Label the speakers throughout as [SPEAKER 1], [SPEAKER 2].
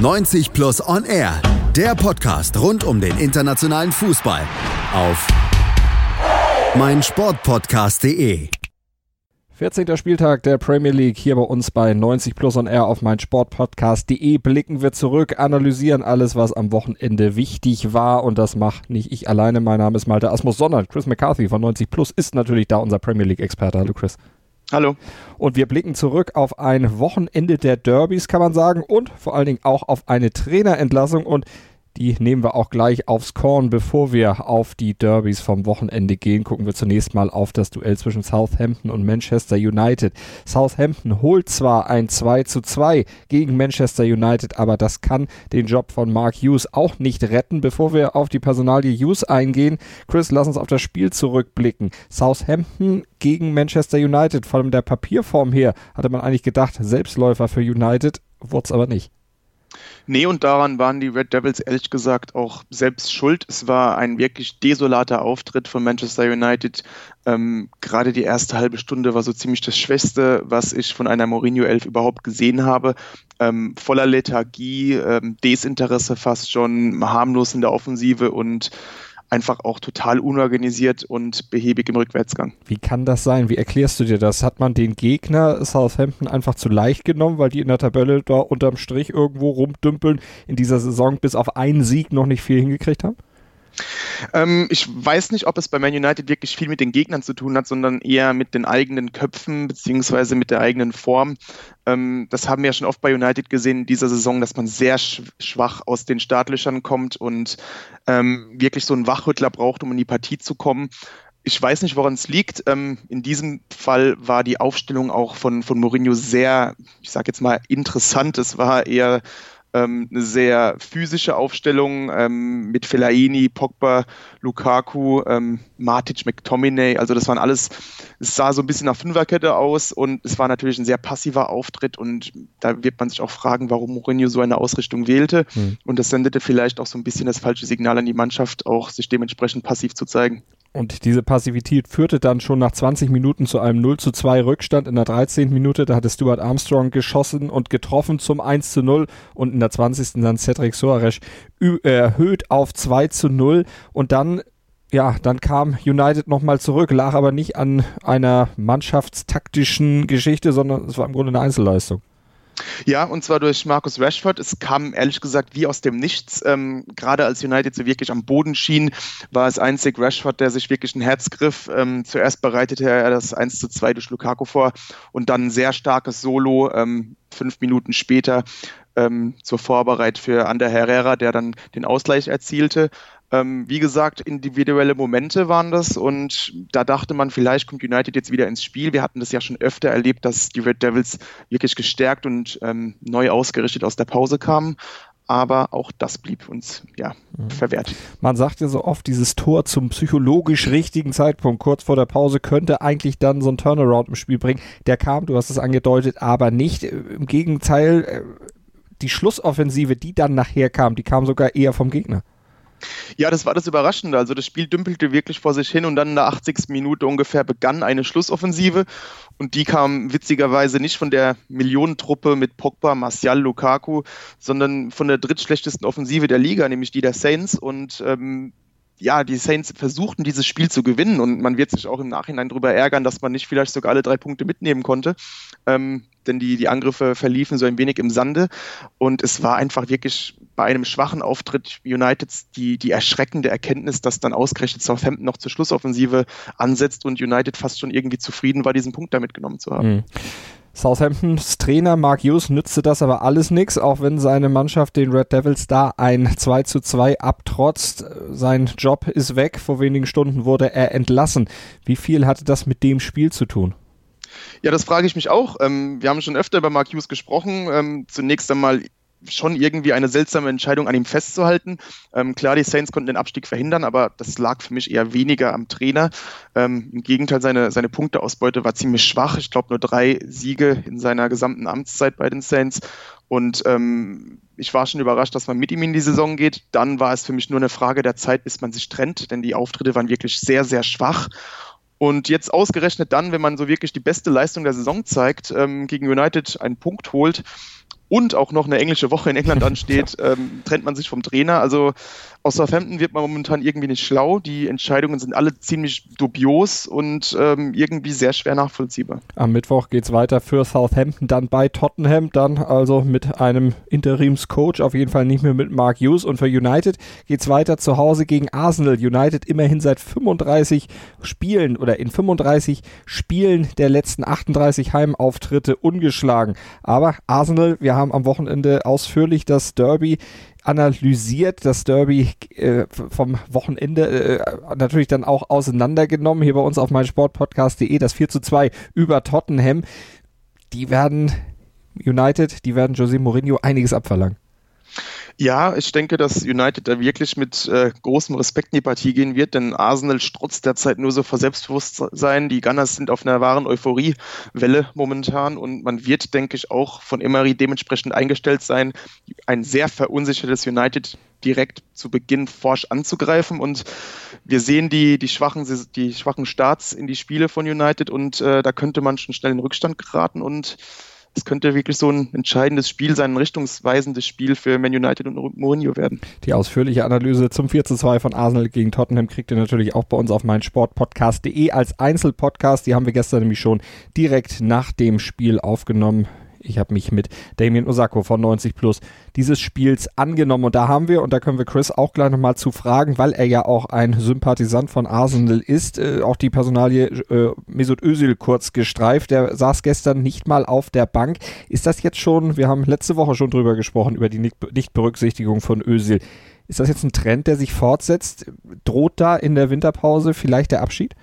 [SPEAKER 1] 90 Plus On Air, der Podcast rund um den internationalen Fußball auf meinsportpodcast.de.
[SPEAKER 2] 14. Spieltag der Premier League hier bei uns bei 90 Plus On Air auf meinsportpodcast.de blicken wir zurück, analysieren alles, was am Wochenende wichtig war und das macht nicht ich alleine. Mein Name ist Malte Asmus, sondern Chris McCarthy von 90 Plus ist natürlich da unser Premier League Experte. Hallo Chris.
[SPEAKER 3] Hallo.
[SPEAKER 2] Und wir blicken zurück auf ein Wochenende der Derbys, kann man sagen, und vor allen Dingen auch auf eine Trainerentlassung. Und die nehmen wir auch gleich aufs Korn. Bevor wir auf die Derbys vom Wochenende gehen, gucken wir zunächst mal auf das Duell zwischen Southampton und Manchester United. Southampton holt zwar ein 2 zu 2 gegen Manchester United, aber das kann den Job von Mark Hughes auch nicht retten. Bevor wir auf die Personalie Hughes eingehen, Chris, lass uns auf das Spiel zurückblicken. Southampton gegen Manchester United, vor allem der Papierform her, hatte man eigentlich gedacht, Selbstläufer für United, wurde es aber nicht.
[SPEAKER 3] Nee, und daran waren die Red Devils ehrlich gesagt auch selbst schuld. Es war ein wirklich desolater Auftritt von Manchester United. Ähm, gerade die erste halbe Stunde war so ziemlich das Schwächste, was ich von einer Mourinho 11 überhaupt gesehen habe. Ähm, voller Lethargie, ähm, Desinteresse fast schon, harmlos in der Offensive und einfach auch total unorganisiert und behäbig im Rückwärtsgang.
[SPEAKER 2] Wie kann das sein? Wie erklärst du dir das? Hat man den Gegner Southampton einfach zu leicht genommen, weil die in der Tabelle da unterm Strich irgendwo rumdümpeln, in dieser Saison bis auf einen Sieg noch nicht viel hingekriegt haben?
[SPEAKER 3] Ähm, ich weiß nicht, ob es bei Man United wirklich viel mit den Gegnern zu tun hat, sondern eher mit den eigenen Köpfen beziehungsweise mit der eigenen Form. Ähm, das haben wir ja schon oft bei United gesehen in dieser Saison, dass man sehr schwach aus den Startlöchern kommt und ähm, wirklich so einen Wachrüttler braucht, um in die Partie zu kommen. Ich weiß nicht, woran es liegt. Ähm, in diesem Fall war die Aufstellung auch von, von Mourinho sehr, ich sage jetzt mal, interessant. Es war eher ähm, eine sehr physische Aufstellung ähm, mit Fellaini, Pogba, Lukaku, ähm, Matic, McTominay. Also das waren alles, es sah so ein bisschen nach Fünferkette aus und es war natürlich ein sehr passiver Auftritt und da wird man sich auch fragen, warum Mourinho so eine Ausrichtung wählte. Mhm. Und das sendete vielleicht auch so ein bisschen das falsche Signal an die Mannschaft, auch sich dementsprechend passiv zu zeigen.
[SPEAKER 2] Und diese Passivität führte dann schon nach 20 Minuten zu einem 0 zu 2 Rückstand. In der 13. Minute, da hatte Stuart Armstrong geschossen und getroffen zum 1 zu 0 und in der 20. dann Cedric Soares erhöht auf 2 zu 0 und dann ja, dann kam United nochmal zurück, lag aber nicht an einer mannschaftstaktischen Geschichte, sondern es war im Grunde eine Einzelleistung.
[SPEAKER 3] Ja, und zwar durch Marcus Rashford. Es kam ehrlich gesagt wie aus dem Nichts. Ähm, gerade als United so wirklich am Boden schien, war es einzig Rashford, der sich wirklich ein Herz griff. Ähm, zuerst bereitete er das 1 zu 2 durch Lukaku vor und dann ein sehr starkes Solo ähm, fünf Minuten später ähm, zur Vorbereit für Ander Herrera, der dann den Ausgleich erzielte. Ähm, wie gesagt, individuelle Momente waren das und da dachte man, vielleicht kommt United jetzt wieder ins Spiel. Wir hatten das ja schon öfter erlebt, dass die Red Devils wirklich gestärkt und ähm, neu ausgerichtet aus der Pause kamen. Aber auch das blieb uns ja mhm. verwehrt.
[SPEAKER 2] Man sagt ja so oft, dieses Tor zum psychologisch richtigen Zeitpunkt, kurz vor der Pause, könnte eigentlich dann so ein Turnaround im Spiel bringen. Der kam, du hast es angedeutet, aber nicht. Im Gegenteil, äh, die Schlussoffensive, die dann nachher kam, die kam sogar eher vom Gegner.
[SPEAKER 3] Ja, das war das Überraschende. Also das Spiel dümpelte wirklich vor sich hin und dann in der 80. Minute ungefähr begann eine Schlussoffensive und die kam witzigerweise nicht von der Millionentruppe mit Pogba, Martial, Lukaku, sondern von der drittschlechtesten Offensive der Liga, nämlich die der Saints und ähm, ja, die Saints versuchten dieses Spiel zu gewinnen und man wird sich auch im Nachhinein darüber ärgern, dass man nicht vielleicht sogar alle drei Punkte mitnehmen konnte. Ähm, denn die, die Angriffe verliefen so ein wenig im Sande und es war einfach wirklich bei einem schwachen Auftritt Uniteds die, die erschreckende Erkenntnis, dass dann ausgerechnet Southampton noch zur Schlussoffensive ansetzt und United fast schon irgendwie zufrieden war, diesen Punkt da mitgenommen zu haben. Mhm.
[SPEAKER 2] Southamptons Trainer Mark Hughes nützte das aber alles nichts, auch wenn seine Mannschaft den Red Devils da ein 2 zu 2 abtrotzt. Sein Job ist weg, vor wenigen Stunden wurde er entlassen. Wie viel hatte das mit dem Spiel zu tun?
[SPEAKER 3] Ja, das frage ich mich auch. Ähm, wir haben schon öfter über Mark Hughes gesprochen. Ähm, zunächst einmal schon irgendwie eine seltsame Entscheidung, an ihm festzuhalten. Ähm, klar, die Saints konnten den Abstieg verhindern, aber das lag für mich eher weniger am Trainer. Ähm, Im Gegenteil, seine, seine Punkteausbeute war ziemlich schwach. Ich glaube, nur drei Siege in seiner gesamten Amtszeit bei den Saints. Und ähm, ich war schon überrascht, dass man mit ihm in die Saison geht. Dann war es für mich nur eine Frage der Zeit, bis man sich trennt, denn die Auftritte waren wirklich sehr, sehr schwach. Und jetzt ausgerechnet dann, wenn man so wirklich die beste Leistung der Saison zeigt, ähm, gegen United einen Punkt holt, und auch noch eine englische Woche in England ansteht, ähm, trennt man sich vom Trainer. Also aus Southampton wird man momentan irgendwie nicht schlau. Die Entscheidungen sind alle ziemlich dubios und ähm, irgendwie sehr schwer nachvollziehbar.
[SPEAKER 2] Am Mittwoch geht es weiter für Southampton, dann bei Tottenham, dann also mit einem Interimscoach, auf jeden Fall nicht mehr mit Mark Hughes. Und für United geht es weiter zu Hause gegen Arsenal. United immerhin seit 35 Spielen oder in 35 Spielen der letzten 38 Heimauftritte ungeschlagen. Aber Arsenal, wir haben am Wochenende ausführlich das Derby analysiert, das Derby äh, vom Wochenende äh, natürlich dann auch auseinandergenommen, hier bei uns auf meinsportpodcast.de, das 4 zu 2 über Tottenham. Die werden United, die werden José Mourinho einiges abverlangen.
[SPEAKER 3] Ja, ich denke, dass United da wirklich mit äh, großem Respekt in die Partie gehen wird, denn Arsenal strotzt derzeit nur so vor Selbstbewusstsein. Die Gunners sind auf einer wahren Euphoriewelle momentan und man wird, denke ich, auch von Emery dementsprechend eingestellt sein, ein sehr verunsichertes United direkt zu Beginn forsch anzugreifen und wir sehen die, die, schwachen, die schwachen Starts in die Spiele von United und äh, da könnte man schon schnell in Rückstand geraten und es könnte wirklich so ein entscheidendes Spiel sein, ein richtungsweisendes Spiel für Man United und Mourinho werden.
[SPEAKER 2] Die ausführliche Analyse zum 4 zu 2 von Arsenal gegen Tottenham kriegt ihr natürlich auch bei uns auf meinsportpodcast.de als Einzelpodcast. Die haben wir gestern nämlich schon direkt nach dem Spiel aufgenommen. Ich habe mich mit Damien Osako von 90 Plus dieses Spiels angenommen und da haben wir, und da können wir Chris auch gleich nochmal zu fragen, weil er ja auch ein Sympathisant von Arsenal ist, äh, auch die Personalie äh, Mesut Özil kurz gestreift. Der saß gestern nicht mal auf der Bank. Ist das jetzt schon, wir haben letzte Woche schon drüber gesprochen, über die Nichtberücksichtigung von Özil. Ist das jetzt ein Trend, der sich fortsetzt? Droht da in der Winterpause vielleicht der Abschied?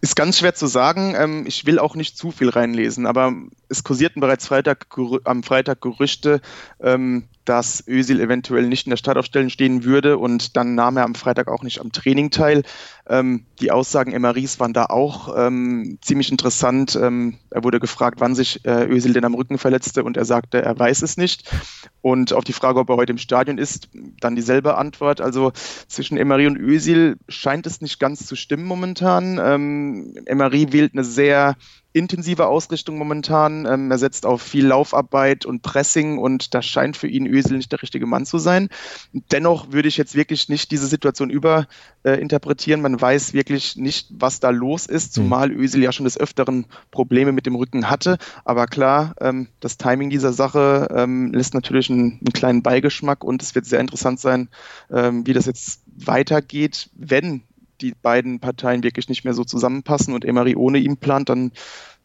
[SPEAKER 3] Ist ganz schwer zu sagen. Ähm, ich will auch nicht zu viel reinlesen, aber es kursierten bereits Freitag, am Freitag Gerüchte, ähm, dass Özil eventuell nicht in der Startaufstellung stehen würde und dann nahm er am Freitag auch nicht am Training teil. Ähm, die Aussagen Emeries waren da auch ähm, ziemlich interessant. Ähm, er wurde gefragt, wann sich äh, Özil denn am Rücken verletzte und er sagte, er weiß es nicht. Und auf die Frage, ob er heute im Stadion ist, dann dieselbe Antwort. Also zwischen Emery und Özil scheint es nicht ganz zu stimmen momentan. Ähm, Emery wählt eine sehr intensive Ausrichtung momentan. Ähm, er setzt auf viel Laufarbeit und Pressing und das scheint für ihn Ösel nicht der richtige Mann zu sein. Dennoch würde ich jetzt wirklich nicht diese Situation überinterpretieren. Äh, Man weiß wirklich nicht, was da los ist, zumal mhm. Ösel ja schon des Öfteren Probleme mit dem Rücken hatte. Aber klar, ähm, das Timing dieser Sache ähm, lässt natürlich einen, einen, kleinen Beigeschmack und es wird sehr interessant sein, ähm, wie das jetzt weitergeht, wenn die beiden Parteien wirklich nicht mehr so zusammenpassen und Emery ohne ihn plant, dann,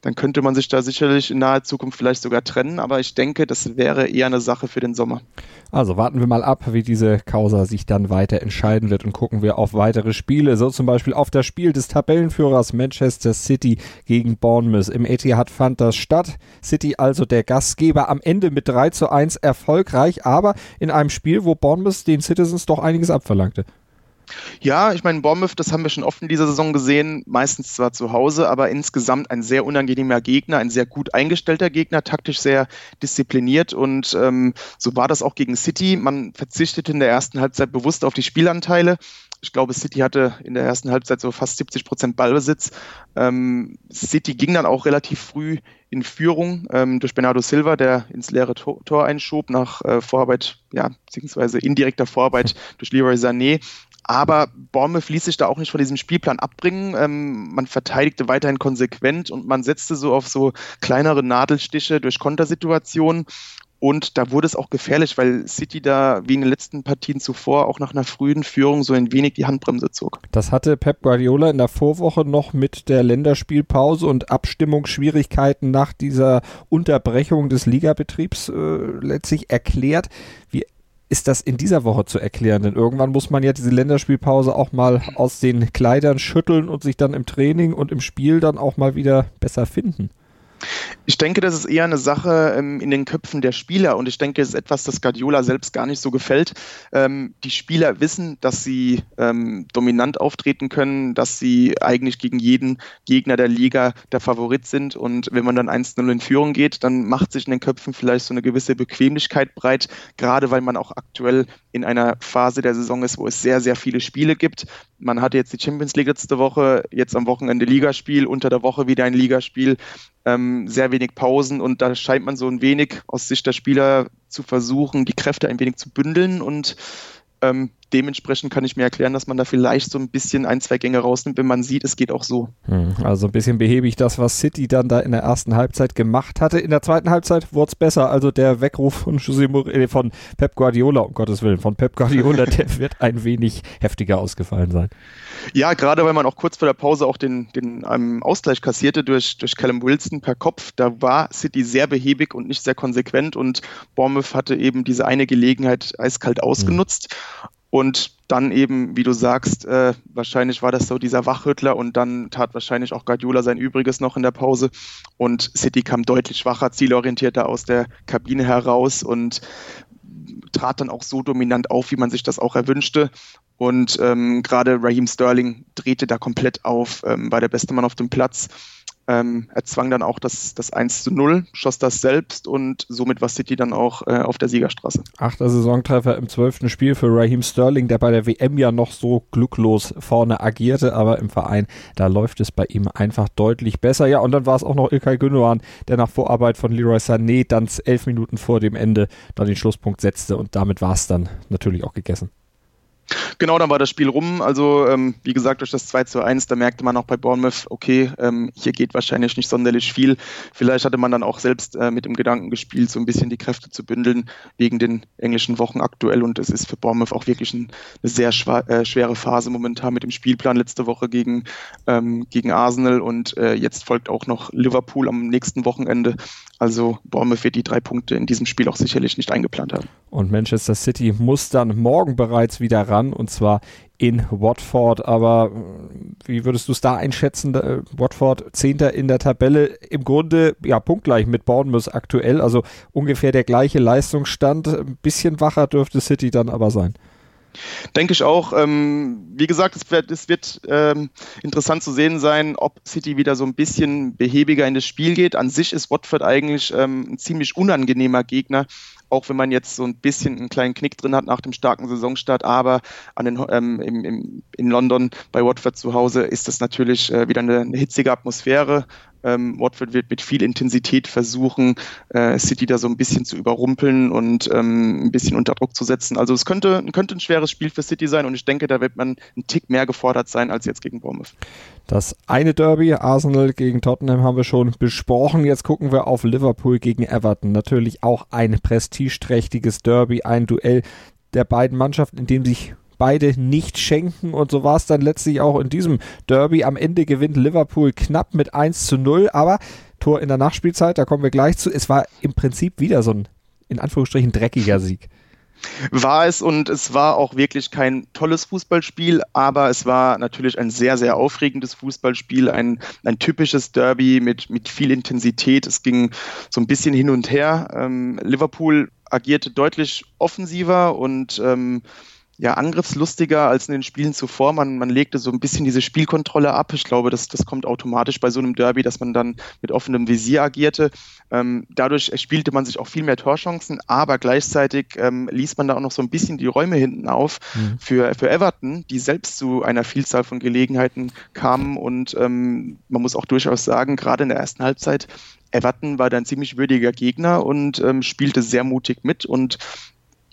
[SPEAKER 3] dann könnte man sich da sicherlich in naher Zukunft vielleicht sogar trennen. Aber ich denke, das wäre eher eine Sache für den Sommer.
[SPEAKER 2] Also warten wir mal ab, wie diese Causa sich dann weiter entscheiden wird und gucken wir auf weitere Spiele. So zum Beispiel auf das Spiel des Tabellenführers Manchester City gegen Bournemouth. Im Etihad fand das statt. City also der Gastgeber am Ende mit 3 zu 1 erfolgreich, aber in einem Spiel, wo Bournemouth den Citizens doch einiges abverlangte.
[SPEAKER 3] Ja, ich meine, Bournemouth, das haben wir schon oft in dieser Saison gesehen, meistens zwar zu Hause, aber insgesamt ein sehr unangenehmer Gegner, ein sehr gut eingestellter Gegner, taktisch sehr diszipliniert und ähm, so war das auch gegen City. Man verzichtete in der ersten Halbzeit bewusst auf die Spielanteile. Ich glaube, City hatte in der ersten Halbzeit so fast 70 Prozent Ballbesitz. Ähm, City ging dann auch relativ früh in Führung ähm, durch Bernardo Silva, der ins leere Tor, Tor einschob nach äh, Vorarbeit, ja, beziehungsweise indirekter Vorarbeit durch Leroy Sané. Aber Bournemouth ließ sich da auch nicht von diesem Spielplan abbringen. Ähm, man verteidigte weiterhin konsequent und man setzte so auf so kleinere Nadelstiche durch Kontersituationen. Und da wurde es auch gefährlich, weil City da wie in den letzten Partien zuvor auch nach einer frühen Führung so ein wenig die Handbremse zog.
[SPEAKER 2] Das hatte Pep Guardiola in der Vorwoche noch mit der Länderspielpause und Abstimmungsschwierigkeiten nach dieser Unterbrechung des Ligabetriebs äh, letztlich erklärt. Wie ist das in dieser Woche zu erklären? Denn irgendwann muss man ja diese Länderspielpause auch mal aus den Kleidern schütteln und sich dann im Training und im Spiel dann auch mal wieder besser finden.
[SPEAKER 3] Ich denke, das ist eher eine Sache ähm, in den Köpfen der Spieler und ich denke, es ist etwas, das Guardiola selbst gar nicht so gefällt. Ähm, die Spieler wissen, dass sie ähm, dominant auftreten können, dass sie eigentlich gegen jeden Gegner der Liga der Favorit sind und wenn man dann 1-0 in Führung geht, dann macht sich in den Köpfen vielleicht so eine gewisse Bequemlichkeit breit, gerade weil man auch aktuell in einer Phase der Saison ist, wo es sehr, sehr viele Spiele gibt. Man hatte jetzt die Champions League letzte Woche, jetzt am Wochenende Ligaspiel, unter der Woche wieder ein Ligaspiel. Ähm, sehr wenig Pausen und da scheint man so ein wenig aus Sicht der Spieler zu versuchen, die Kräfte ein wenig zu bündeln und ähm, dementsprechend kann ich mir erklären, dass man da vielleicht so ein bisschen ein, zwei Gänge rausnimmt, wenn man sieht, es geht auch so.
[SPEAKER 2] Hm, also ein bisschen behäbig das, was City dann da in der ersten Halbzeit gemacht hatte. In der zweiten Halbzeit wurde es besser. Also der Weckruf von, José, von Pep Guardiola, um Gottes Willen, von Pep Guardiola, der wird ein wenig heftiger ausgefallen sein.
[SPEAKER 3] Ja, gerade weil man auch kurz vor der Pause auch den, den um, Ausgleich kassierte durch, durch Callum Wilson per Kopf. Da war City sehr behäbig und nicht sehr konsequent und Bournemouth hatte eben diese eine Gelegenheit eiskalt ausgenutzt. Mhm. Und dann eben, wie du sagst, äh, wahrscheinlich war das so dieser Wachrüttler und dann tat wahrscheinlich auch Guardiola sein Übriges noch in der Pause und City kam deutlich schwacher, zielorientierter aus der Kabine heraus und trat dann auch so dominant auf, wie man sich das auch erwünschte. Und ähm, gerade Raheem Sterling drehte da komplett auf, ähm, war der beste Mann auf dem Platz. Ähm, er zwang dann auch das, das 1 zu 0, schoss das selbst und somit war City dann auch äh, auf der Siegerstraße.
[SPEAKER 2] Achter Saisontreffer im zwölften Spiel für Raheem Sterling, der bei der WM ja noch so glücklos vorne agierte, aber im Verein, da läuft es bei ihm einfach deutlich besser. Ja, und dann war es auch noch Ilkay Gündogan, der nach Vorarbeit von Leroy Sané dann elf Minuten vor dem Ende dann den Schlusspunkt setzte und damit war es dann natürlich auch gegessen.
[SPEAKER 3] Genau, dann war das Spiel rum. Also, ähm, wie gesagt, durch das 2 zu 1, da merkte man auch bei Bournemouth, okay, ähm, hier geht wahrscheinlich nicht sonderlich viel. Vielleicht hatte man dann auch selbst äh, mit dem Gedanken gespielt, so ein bisschen die Kräfte zu bündeln wegen den englischen Wochen aktuell. Und es ist für Bournemouth auch wirklich ein, eine sehr äh, schwere Phase momentan mit dem Spielplan letzte Woche gegen, ähm, gegen Arsenal und äh, jetzt folgt auch noch Liverpool am nächsten Wochenende. Also Bournemouth wird die drei Punkte in diesem Spiel auch sicherlich nicht eingeplant haben.
[SPEAKER 2] Und Manchester City muss dann morgen bereits wieder ran und zwar in Watford. Aber äh, wie würdest du es da einschätzen? Äh, Watford Zehnter in der Tabelle, im Grunde ja punktgleich mit Bournemouth aktuell, also ungefähr der gleiche Leistungsstand. Ein bisschen wacher dürfte City dann aber sein.
[SPEAKER 3] Denke ich auch. Ähm, wie gesagt, es wird, es wird ähm, interessant zu sehen sein, ob City wieder so ein bisschen behäbiger in das Spiel geht. An sich ist Watford eigentlich ähm, ein ziemlich unangenehmer Gegner, auch wenn man jetzt so ein bisschen einen kleinen Knick drin hat nach dem starken Saisonstart. Aber an den, ähm, im, im, in London bei Watford zu Hause ist das natürlich äh, wieder eine, eine hitzige Atmosphäre. Ähm, Watford wird mit viel Intensität versuchen, äh, City da so ein bisschen zu überrumpeln und ähm, ein bisschen unter Druck zu setzen. Also es könnte, könnte ein schweres Spiel für City sein und ich denke, da wird man einen Tick mehr gefordert sein als jetzt gegen Bournemouth.
[SPEAKER 2] Das eine Derby, Arsenal gegen Tottenham, haben wir schon besprochen. Jetzt gucken wir auf Liverpool gegen Everton. Natürlich auch ein prestigeträchtiges Derby, ein Duell der beiden Mannschaften, in dem sich beide nicht schenken und so war es dann letztlich auch in diesem Derby. Am Ende gewinnt Liverpool knapp mit 1 zu 0, aber Tor in der Nachspielzeit, da kommen wir gleich zu. Es war im Prinzip wieder so ein, in Anführungsstrichen, dreckiger Sieg.
[SPEAKER 3] War es und es war auch wirklich kein tolles Fußballspiel, aber es war natürlich ein sehr, sehr aufregendes Fußballspiel, ein, ein typisches Derby mit, mit viel Intensität. Es ging so ein bisschen hin und her. Ähm, Liverpool agierte deutlich offensiver und ähm, ja, angriffslustiger als in den Spielen zuvor. Man, man legte so ein bisschen diese Spielkontrolle ab. Ich glaube, das, das kommt automatisch bei so einem Derby, dass man dann mit offenem Visier agierte. Ähm, dadurch erspielte man sich auch viel mehr Torchancen, aber gleichzeitig ähm, ließ man da auch noch so ein bisschen die Räume hinten auf mhm. für, für Everton, die selbst zu einer Vielzahl von Gelegenheiten kamen. Und ähm, man muss auch durchaus sagen, gerade in der ersten Halbzeit Everton war da ein ziemlich würdiger Gegner und ähm, spielte sehr mutig mit und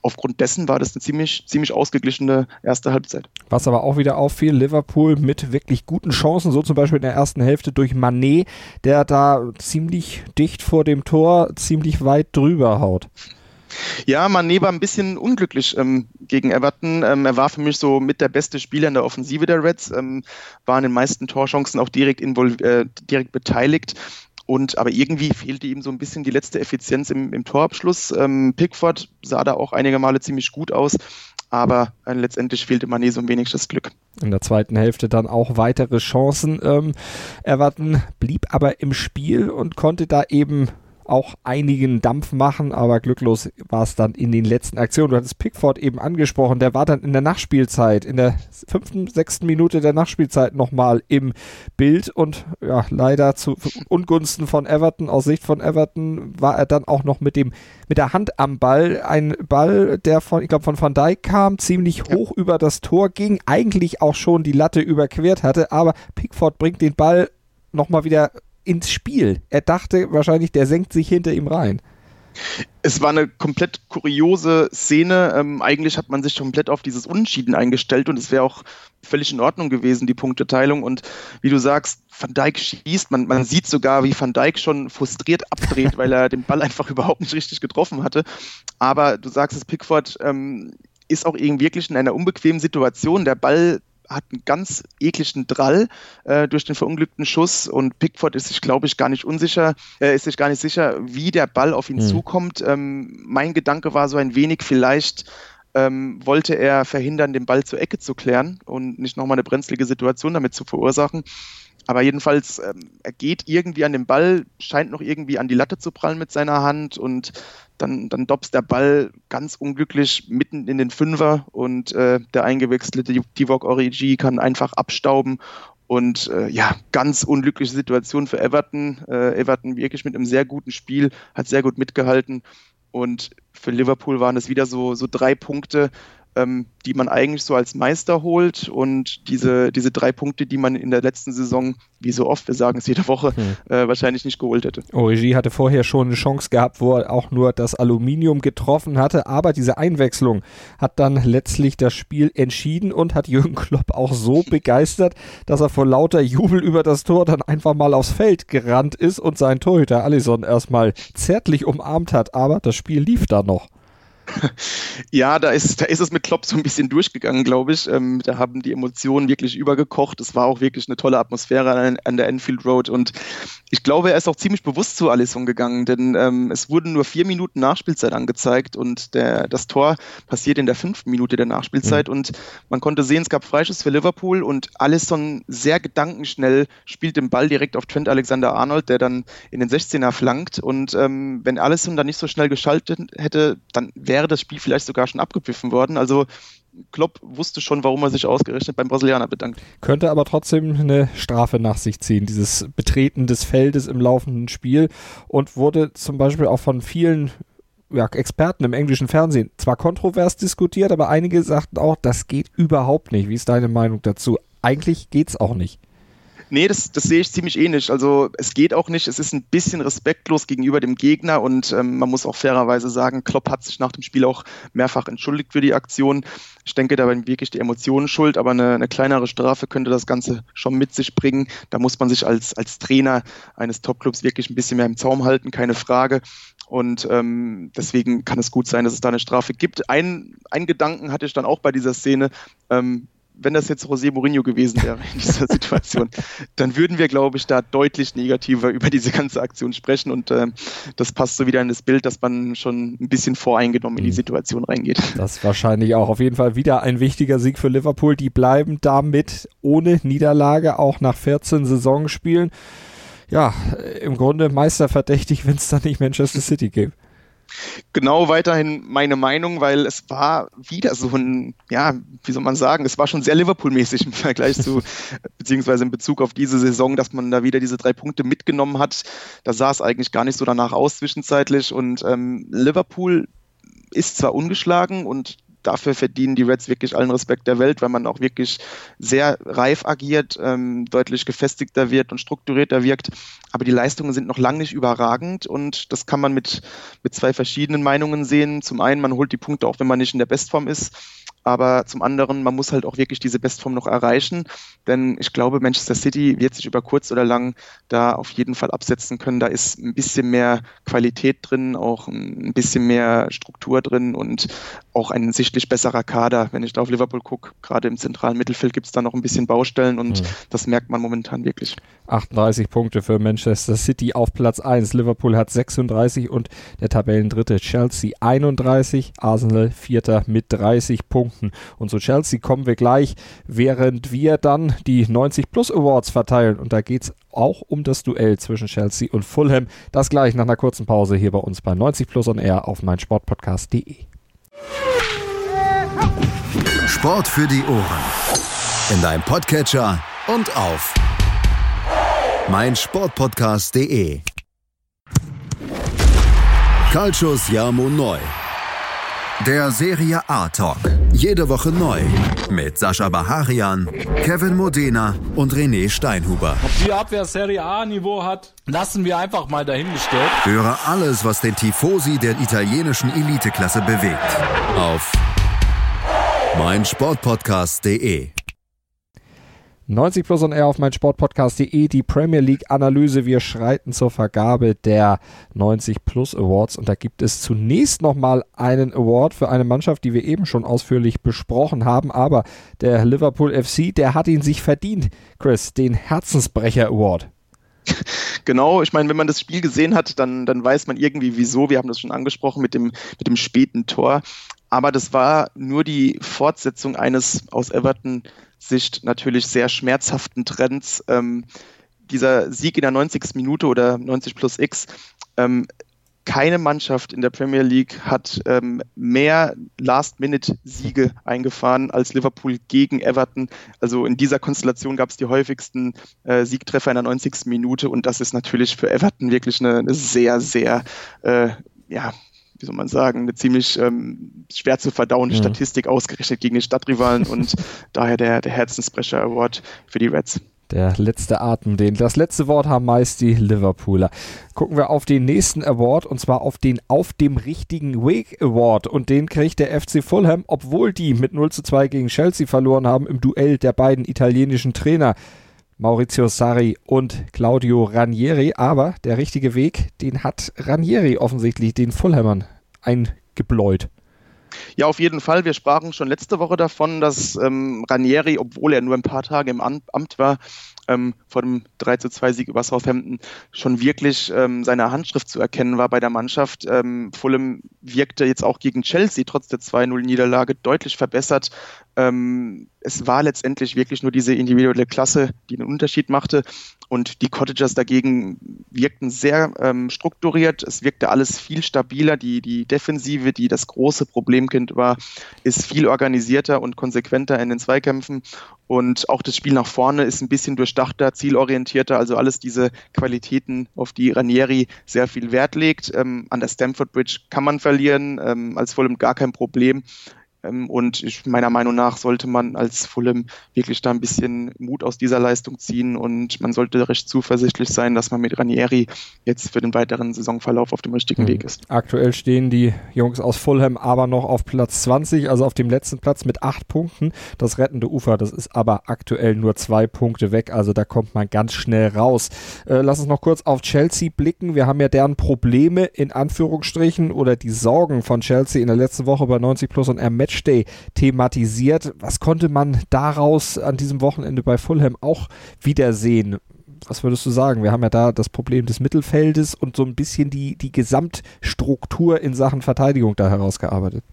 [SPEAKER 3] aufgrund dessen war das eine ziemlich, ziemlich ausgeglichene erste Halbzeit.
[SPEAKER 2] Was aber auch wieder auffiel, Liverpool mit wirklich guten Chancen, so zum Beispiel in der ersten Hälfte durch Manet, der da ziemlich dicht vor dem Tor, ziemlich weit drüber haut.
[SPEAKER 3] Ja, Mané war ein bisschen unglücklich ähm, gegen Everton. Ähm, er war für mich so mit der beste Spieler in der Offensive der Reds, ähm, war in den meisten Torchancen auch direkt, äh, direkt beteiligt. Und aber irgendwie fehlte ihm so ein bisschen die letzte Effizienz im, im Torabschluss. Ähm, Pickford sah da auch einige Male ziemlich gut aus, aber äh, letztendlich fehlte Mané so ein wenig das Glück.
[SPEAKER 2] In der zweiten Hälfte dann auch weitere Chancen. Ähm, Everton blieb aber im Spiel und konnte da eben auch einigen Dampf machen, aber glücklos war es dann in den letzten Aktionen. Du hattest Pickford eben angesprochen, der war dann in der Nachspielzeit, in der fünften, sechsten Minute der Nachspielzeit nochmal im Bild und ja, leider zu Ungunsten von Everton, aus Sicht von Everton, war er dann auch noch mit dem, mit der Hand am Ball. Ein Ball, der von, ich glaube, von Van Dijk kam, ziemlich hoch ja. über das Tor ging, eigentlich auch schon die Latte überquert hatte, aber Pickford bringt den Ball nochmal wieder ins Spiel. Er dachte wahrscheinlich, der senkt sich hinter ihm rein.
[SPEAKER 3] Es war eine komplett kuriose Szene. Ähm, eigentlich hat man sich komplett auf dieses Unentschieden eingestellt und es wäre auch völlig in Ordnung gewesen, die Punkteteilung. Und wie du sagst, Van Dijk schießt. Man, man sieht sogar, wie Van Dijk schon frustriert abdreht, weil er den Ball einfach überhaupt nicht richtig getroffen hatte. Aber du sagst es, Pickford ähm, ist auch irgendwie wirklich in einer unbequemen Situation. Der Ball hat einen ganz ekligen Drall äh, durch den verunglückten Schuss und Pickford ist sich, glaube ich, gar nicht unsicher, äh, ist sich gar nicht sicher, wie der Ball auf ihn mhm. zukommt. Ähm, mein Gedanke war so ein wenig, vielleicht ähm, wollte er verhindern, den Ball zur Ecke zu klären und nicht nochmal eine brenzlige Situation damit zu verursachen. Aber jedenfalls, ähm, er geht irgendwie an den Ball, scheint noch irgendwie an die Latte zu prallen mit seiner Hand und dann, dann dobst der Ball ganz unglücklich mitten in den Fünfer und äh, der eingewechselte Divok Origi kann einfach abstauben und äh, ja, ganz unglückliche Situation für Everton. Äh, Everton wirklich mit einem sehr guten Spiel, hat sehr gut mitgehalten. Und für Liverpool waren es wieder so, so drei Punkte, ähm, die man eigentlich so als Meister holt und diese, diese drei Punkte, die man in der letzten Saison, wie so oft, wir sagen es jede Woche, hm. äh, wahrscheinlich nicht geholt hätte.
[SPEAKER 2] Origi hatte vorher schon eine Chance gehabt, wo er auch nur das Aluminium getroffen hatte, aber diese Einwechslung hat dann letztlich das Spiel entschieden und hat Jürgen Klopp auch so begeistert, dass er vor lauter Jubel über das Tor dann einfach mal aufs Feld gerannt ist und seinen Torhüter Allison erstmal zärtlich umarmt hat, aber das Spiel lief da noch.
[SPEAKER 3] Ja, da ist, da ist es mit Klopp so ein bisschen durchgegangen, glaube ich. Ähm, da haben die Emotionen wirklich übergekocht. Es war auch wirklich eine tolle Atmosphäre an, an, der Enfield Road. Und ich glaube, er ist auch ziemlich bewusst zu Alisson gegangen, denn ähm, es wurden nur vier Minuten Nachspielzeit angezeigt und der, das Tor passiert in der fünften Minute der Nachspielzeit. Mhm. Und man konnte sehen, es gab Freischuss für Liverpool und Alisson sehr gedankenschnell spielt den Ball direkt auf Trent Alexander-Arnold, der dann in den 16er flankt. Und ähm, wenn Alisson dann nicht so schnell geschaltet hätte, dann wäre wäre das Spiel vielleicht sogar schon abgepfiffen worden. Also Klopp wusste schon, warum er sich ausgerechnet beim Brasilianer bedankt.
[SPEAKER 2] Könnte aber trotzdem eine Strafe nach sich ziehen, dieses Betreten des Feldes im laufenden Spiel und wurde zum Beispiel auch von vielen ja, Experten im englischen Fernsehen zwar kontrovers diskutiert, aber einige sagten auch, das geht überhaupt nicht. Wie ist deine Meinung dazu? Eigentlich geht es auch nicht.
[SPEAKER 3] Nee, das, das sehe ich ziemlich ähnlich. Also es geht auch nicht. Es ist ein bisschen respektlos gegenüber dem Gegner und ähm, man muss auch fairerweise sagen, Klopp hat sich nach dem Spiel auch mehrfach entschuldigt für die Aktion. Ich denke, da waren wirklich die Emotionen schuld, aber eine, eine kleinere Strafe könnte das Ganze schon mit sich bringen. Da muss man sich als, als Trainer eines Topclubs wirklich ein bisschen mehr im Zaum halten, keine Frage. Und ähm, deswegen kann es gut sein, dass es da eine Strafe gibt. Ein, ein Gedanken hatte ich dann auch bei dieser Szene. Ähm, wenn das jetzt José Mourinho gewesen wäre in dieser Situation, dann würden wir, glaube ich, da deutlich negativer über diese ganze Aktion sprechen. Und äh, das passt so wieder in das Bild, dass man schon ein bisschen voreingenommen in die mhm. Situation reingeht.
[SPEAKER 2] Das wahrscheinlich auch. Auf jeden Fall wieder ein wichtiger Sieg für Liverpool. Die bleiben damit ohne Niederlage auch nach 14 Saisonspielen. Ja, im Grunde meisterverdächtig, wenn es dann nicht Manchester City gibt
[SPEAKER 3] genau weiterhin meine Meinung, weil es war wieder so ein, ja, wie soll man sagen, es war schon sehr Liverpool-mäßig im Vergleich zu, beziehungsweise in Bezug auf diese Saison, dass man da wieder diese drei Punkte mitgenommen hat. Da sah es eigentlich gar nicht so danach aus zwischenzeitlich und ähm, Liverpool ist zwar ungeschlagen und dafür verdienen die Reds wirklich allen Respekt der Welt, weil man auch wirklich sehr reif agiert, ähm, deutlich gefestigter wird und strukturierter wirkt. Aber die Leistungen sind noch lange nicht überragend und das kann man mit, mit zwei verschiedenen Meinungen sehen. Zum einen, man holt die Punkte auch, wenn man nicht in der Bestform ist. Aber zum anderen, man muss halt auch wirklich diese Bestform noch erreichen. Denn ich glaube, Manchester City wird sich über kurz oder lang da auf jeden Fall absetzen können. Da ist ein bisschen mehr Qualität drin, auch ein bisschen mehr Struktur drin und auch ein sichtlich besserer Kader. Wenn ich da auf Liverpool gucke, gerade im zentralen Mittelfeld gibt es da noch ein bisschen Baustellen und mhm. das merkt man momentan wirklich.
[SPEAKER 2] 38 Punkte für Manchester City auf Platz 1. Liverpool hat 36 und der Tabellendritte Chelsea 31, Arsenal Vierter mit 30 Punkten. Punkten. Und zu Chelsea kommen wir gleich, während wir dann die 90 Plus Awards verteilen. Und da geht es auch um das Duell zwischen Chelsea und Fulham. Das gleich nach einer kurzen Pause hier bei uns bei 90 Plus on Air auf meinsportpodcast.de.
[SPEAKER 1] Sport für die Ohren. In deinem Podcatcher und auf meinsportpodcast.de. Calcius Jamo Neu. Der Serie A Talk. Jede Woche neu. Mit Sascha Baharian, Kevin Modena und René Steinhuber.
[SPEAKER 4] Ob die Abwehr Serie A-Niveau hat, lassen wir einfach mal dahingestellt.
[SPEAKER 1] Höre alles, was den Tifosi der italienischen Eliteklasse bewegt. Auf meinsportpodcast.de
[SPEAKER 2] 90 Plus und R auf mein Sportpodcast.de, die Premier League Analyse. Wir schreiten zur Vergabe der 90 Plus Awards und da gibt es zunächst nochmal einen Award für eine Mannschaft, die wir eben schon ausführlich besprochen haben, aber der Liverpool FC, der hat ihn sich verdient, Chris, den Herzensbrecher Award.
[SPEAKER 3] Genau, ich meine, wenn man das Spiel gesehen hat, dann, dann weiß man irgendwie wieso. Wir haben das schon angesprochen mit dem, mit dem späten Tor. Aber das war nur die Fortsetzung eines aus Everton Sicht natürlich sehr schmerzhaften Trends. Ähm, dieser Sieg in der 90. Minute oder 90 plus X, ähm, keine Mannschaft in der Premier League hat ähm, mehr Last-Minute-Siege eingefahren als Liverpool gegen Everton. Also in dieser Konstellation gab es die häufigsten äh, Siegtreffer in der 90. Minute und das ist natürlich für Everton wirklich eine, eine sehr, sehr äh, ja, wie soll man sagen, eine ziemlich ähm, schwer zu verdauende mhm. Statistik ausgerichtet gegen die Stadtrivalen und daher der, der Herzensbrecher Award für die Reds.
[SPEAKER 2] Der letzte Atem, den das letzte Wort haben meist die Liverpooler. Gucken wir auf den nächsten Award und zwar auf den Auf dem richtigen Weg Award und den kriegt der FC Fulham, obwohl die mit 0 zu 2 gegen Chelsea verloren haben im Duell der beiden italienischen Trainer. Maurizio Sarri und Claudio Ranieri. Aber der richtige Weg, den hat Ranieri offensichtlich den Fulhammern eingebläut.
[SPEAKER 3] Ja, auf jeden Fall. Wir sprachen schon letzte Woche davon, dass ähm, Ranieri, obwohl er nur ein paar Tage im Amt war, ähm, vor dem 3 zu 2 Sieg über Southampton schon wirklich ähm, seine Handschrift zu erkennen war bei der Mannschaft. Ähm, Fulham wirkte jetzt auch gegen Chelsea trotz der 2-0-Niederlage deutlich verbessert. Ähm, es war letztendlich wirklich nur diese individuelle Klasse, die den Unterschied machte. Und die Cottagers dagegen wirkten sehr ähm, strukturiert. Es wirkte alles viel stabiler. Die, die Defensive, die das große Problemkind war, ist viel organisierter und konsequenter in den Zweikämpfen. Und auch das Spiel nach vorne ist ein bisschen durchdachter, zielorientierter. Also alles diese Qualitäten, auf die Ranieri sehr viel Wert legt. Ähm, an der Stamford Bridge kann man verlieren, ähm, als Fulham gar kein Problem. Ähm, und ich, meiner Meinung nach sollte man als Fulham wirklich da ein bisschen Mut aus dieser Leistung ziehen und man sollte recht zuversichtlich sein, dass man mit Ranieri jetzt für den weiteren Saisonverlauf auf dem richtigen mhm. Weg ist.
[SPEAKER 2] Aktuell stehen die Jungs aus Fulham aber noch auf Platz 20, also auf dem letzten Platz mit acht Punkten. Das rettende Ufer, das ist aber aktuell nur zwei Punkte weg, also da kommt man ganz schnell raus. Äh, lass uns noch kurz auf Chelsea blicken. Wir haben ja deren Probleme in Anführungsstrichen oder die Sorgen von Chelsea in der letzten Woche bei 90 Plus und R Matchday thematisiert. Was konnte man daraus an diesem Wochenende bei Fulham auch wiedersehen? Was würdest du sagen? Wir haben ja da das Problem des Mittelfeldes und so ein bisschen die, die Gesamtstruktur in Sachen Verteidigung da herausgearbeitet.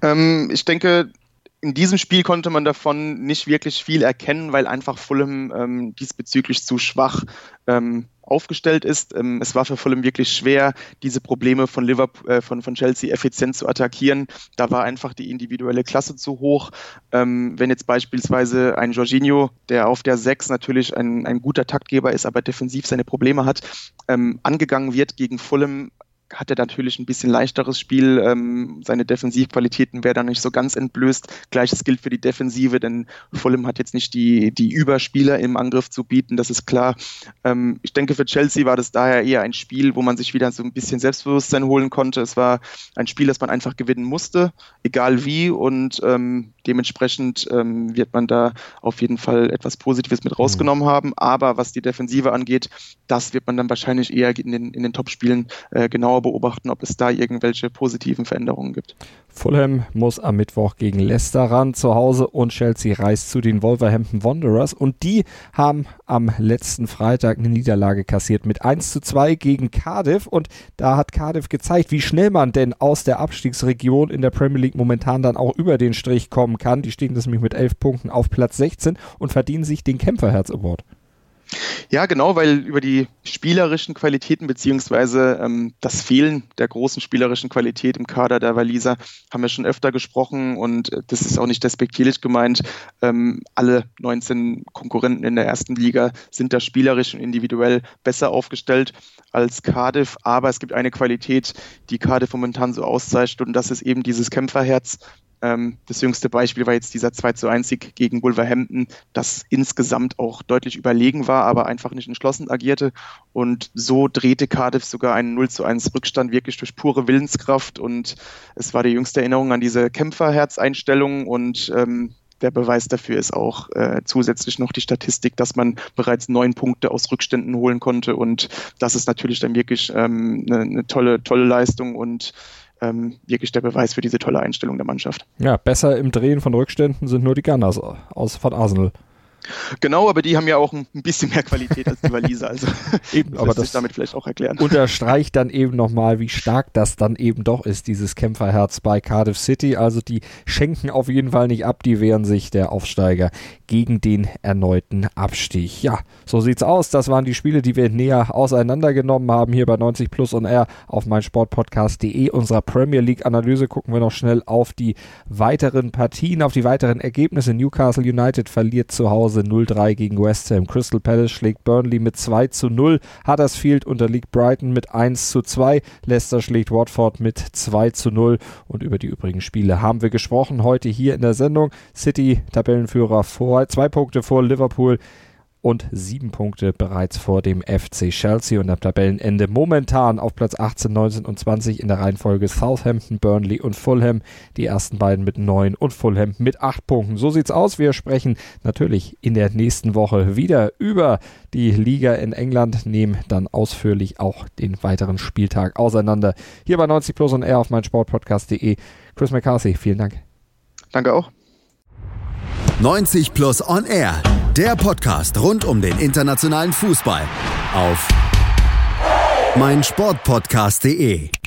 [SPEAKER 3] Ähm, ich denke, in diesem Spiel konnte man davon nicht wirklich viel erkennen, weil einfach Fulham ähm, diesbezüglich zu schwach ähm, aufgestellt ist. Ähm, es war für Fulham wirklich schwer, diese Probleme von, Liverpool, äh, von, von Chelsea effizient zu attackieren. Da war einfach die individuelle Klasse zu hoch. Ähm, wenn jetzt beispielsweise ein Jorginho, der auf der 6 natürlich ein, ein guter Taktgeber ist, aber defensiv seine Probleme hat, ähm, angegangen wird gegen Fulham, hat er natürlich ein bisschen leichteres Spiel. Ähm, seine Defensivqualitäten werden dann nicht so ganz entblößt. Gleiches gilt für die Defensive, denn Fulham hat jetzt nicht die, die Überspieler im Angriff zu bieten, das ist klar. Ähm, ich denke, für Chelsea war das daher eher ein Spiel, wo man sich wieder so ein bisschen Selbstbewusstsein holen konnte. Es war ein Spiel, das man einfach gewinnen musste, egal wie. Und ähm, dementsprechend ähm, wird man da auf jeden Fall etwas Positives mit rausgenommen mhm. haben. Aber was die Defensive angeht, das wird man dann wahrscheinlich eher in den, in den Top-Spielen äh, genauer genauer beobachten, ob es da irgendwelche positiven Veränderungen gibt.
[SPEAKER 2] Fulham muss am Mittwoch gegen Leicester ran zu Hause und Chelsea reist zu den Wolverhampton Wanderers und die haben am letzten Freitag eine Niederlage kassiert mit 1 zu 2 gegen Cardiff und da hat Cardiff gezeigt, wie schnell man denn aus der Abstiegsregion in der Premier League momentan dann auch über den Strich kommen kann. Die stehen nämlich mit 11 Punkten auf Platz 16 und verdienen sich den Kämpferherz Award.
[SPEAKER 3] Ja, genau, weil über die spielerischen Qualitäten beziehungsweise ähm, das Fehlen der großen spielerischen Qualität im Kader der Waliser haben wir schon öfter gesprochen und äh, das ist auch nicht despektierlich gemeint. Ähm, alle 19 Konkurrenten in der ersten Liga sind da spielerisch und individuell besser aufgestellt als Cardiff, aber es gibt eine Qualität, die Cardiff momentan so auszeichnet und das ist eben dieses Kämpferherz Ähm, das jüngste Beispiel war jetzt dieser 2 zu 1 Sieg gegen Wolverhampton, das insgesamt auch deutlich überlegen war, aber einfach nicht entschlossen agierte. Und so drehte Cardiff sogar einen 0 zu 1 Rückstand wirklich durch pure Willenskraft. Und es war die jüngste Erinnerung an diese Kämpferherzeinstellung und ähm, der Beweis dafür ist auch äh, zusätzlich noch die Statistik, dass man bereits neun Punkte aus Rückständen holen konnte. Und das ist natürlich dann wirklich ähm, eine, eine tolle, tolle Leistung und ähm, wirklich der Beweis für diese tolle Einstellung der Mannschaft.
[SPEAKER 2] Ja, besser im Drehen von Rückständen sind nur die Gunners aus von Arsenal.
[SPEAKER 3] Genau, aber die haben ja auch ein bisschen mehr Qualität als die Waliser. Also
[SPEAKER 2] eben, aber das
[SPEAKER 3] damit vielleicht auch erklären.
[SPEAKER 2] Unterstreicht dann eben nochmal, wie stark das dann eben doch ist, dieses Kämpferherz bei Cardiff City. Also die schenken auf jeden Fall nicht ab, die wehren sich der Aufsteiger gegen den erneuten Abstieg. Ja, so sieht's aus. Das waren die Spiele, die wir näher auseinandergenommen haben hier bei 90 Plus und R auf meinsportpodcast.de. Unserer Premier League Analyse gucken wir noch schnell auf die weiteren Partien, auf die weiteren Ergebnisse. Newcastle United verliert zu Hause Hause 0-3 gegen West Ham. Crystal Palace schlägt Burnley mit 2 zu 0. Huddersfield unterliegt Brighton mit 1 zu 2. Leicester schlägt Watford mit 2 zu 0. Und über die übrigen Spiele haben wir gesprochen heute hier in der Sendung. City Tabellenführer vor, zwei Punkte vor Liverpool und sieben Punkte bereits vor dem FC Chelsea und am Tabellenende momentan auf Platz 18, 19 und 20 in der Reihenfolge Southampton, Burnley und Fulham. Die ersten beiden mit neun und Fulham mit acht Punkten. So sieht's aus. Wir sprechen natürlich in der nächsten Woche wieder über die Liga in England, nehmen dann ausführlich auch den weiteren Spieltag auseinander. Hier bei 90 Plus und R auf meinsportpodcast.de. Chris McCarthy, vielen Dank.
[SPEAKER 3] Danke auch.
[SPEAKER 1] 90 Plus on Air der Podcast rund um den internationalen Fußball auf meinsportpodcast.de.